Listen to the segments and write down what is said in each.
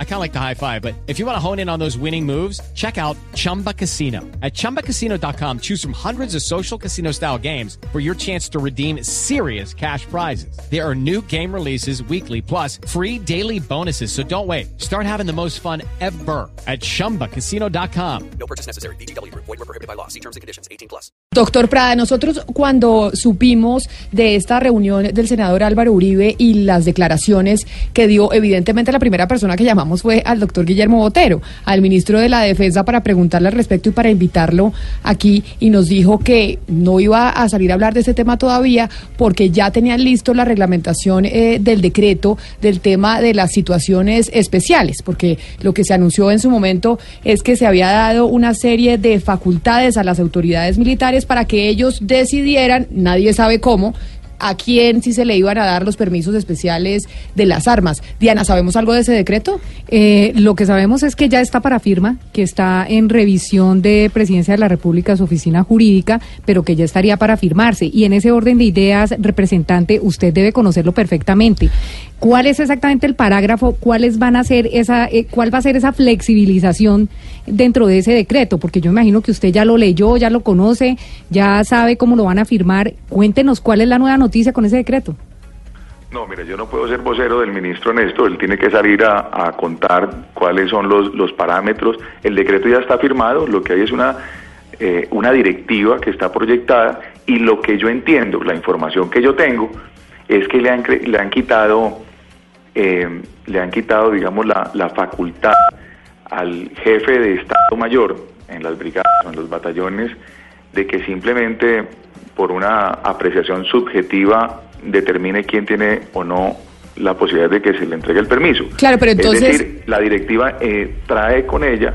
I kind of like the high five, but if you want to hone in on those winning moves, check out Chumba Casino. At ChumbaCasino.com, choose from hundreds of social casino style games for your chance to redeem serious cash prizes. There are new game releases weekly, plus free daily bonuses. So don't wait. Start having the most fun ever at ChumbaCasino.com. No purchase necessary. BGW. Void were prohibited by law. See terms and conditions. 18 plus. Doctor Prada, nosotros cuando supimos de esta reunión del senador Álvaro Uribe y las declaraciones que dio, evidentemente la primera persona que llamamos fue al doctor Guillermo Botero, al ministro de la Defensa, para preguntarle al respecto y para invitarlo aquí. Y nos dijo que no iba a salir a hablar de ese tema todavía porque ya tenían listo la reglamentación eh, del decreto del tema de las situaciones especiales, porque lo que se anunció en su momento es que se había dado una serie de facultades a las autoridades militares para que ellos decidieran, nadie sabe cómo, a quién si se le iban a dar los permisos especiales de las armas. Diana, ¿sabemos algo de ese decreto? Eh, lo que sabemos es que ya está para firma, que está en revisión de Presidencia de la República, su oficina jurídica, pero que ya estaría para firmarse. Y en ese orden de ideas, representante, usted debe conocerlo perfectamente. ¿Cuál es exactamente el parágrafo? ¿Cuáles van a ser esa, eh, cuál va a ser esa flexibilización dentro de ese decreto? Porque yo imagino que usted ya lo leyó, ya lo conoce, ya sabe cómo lo van a firmar. Cuéntenos cuál es la nueva noticia con ese decreto. No, mire, yo no puedo ser vocero del ministro Néstor, él tiene que salir a, contar cuáles son los, los parámetros. El decreto ya está firmado, lo que hay es una, eh, una directiva que está proyectada y lo que yo entiendo, la información que yo tengo, es que le han, le han quitado eh, le han quitado, digamos, la, la facultad al jefe de Estado Mayor en las brigadas o en los batallones de que simplemente por una apreciación subjetiva determine quién tiene o no la posibilidad de que se le entregue el permiso. Claro, pero entonces... Es decir, la directiva eh, trae con ella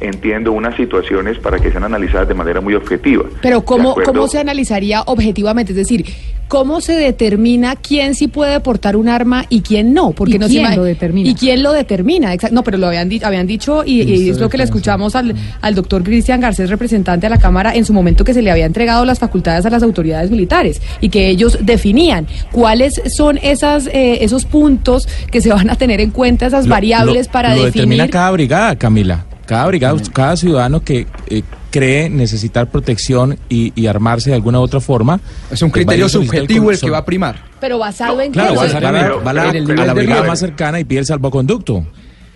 entiendo unas situaciones para que sean analizadas de manera muy objetiva. Pero ¿cómo, ¿cómo se analizaría objetivamente? Es decir, ¿cómo se determina quién sí puede portar un arma y quién no? Porque no quién lo determina? ¿Y quién lo determina? No, pero lo habían, habían dicho y, es lo que le escuchamos al, al doctor Cristian Garcés, representante de la Cámara, en su momento que se le había entregado las facultades a las autoridades militares y que ellos definían cuáles son esas eh, esos puntos que se van a tener en cuenta, esas variables para lo definir... determina cada brigada, Camila. Cada brigada, cada ciudadano que eh, cree necesitar protección y, armarse de alguna u otra forma. Es un pues criterio subjetivo el, que va a primar. Pero basado en claro, va, a, la, a la brigada más cercana y pide el salvoconducto.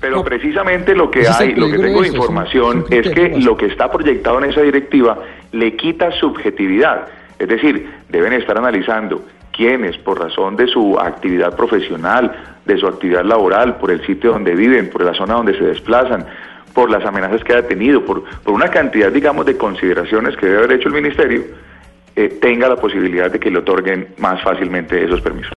Pero precisamente lo que hay, lo que tengo de información es que lo que está proyectado en esa directiva le quita subjetividad. Es decir, deben estar analizando quiénes, por razón de su actividad profesional, de su actividad laboral, por el sitio donde viven, por la zona donde se desplazan, por las amenazas que ha tenido, por, por una cantidad, digamos, de consideraciones que debe haber hecho el Ministerio, eh, tenga la posibilidad de que le otorguen más fácilmente esos permisos.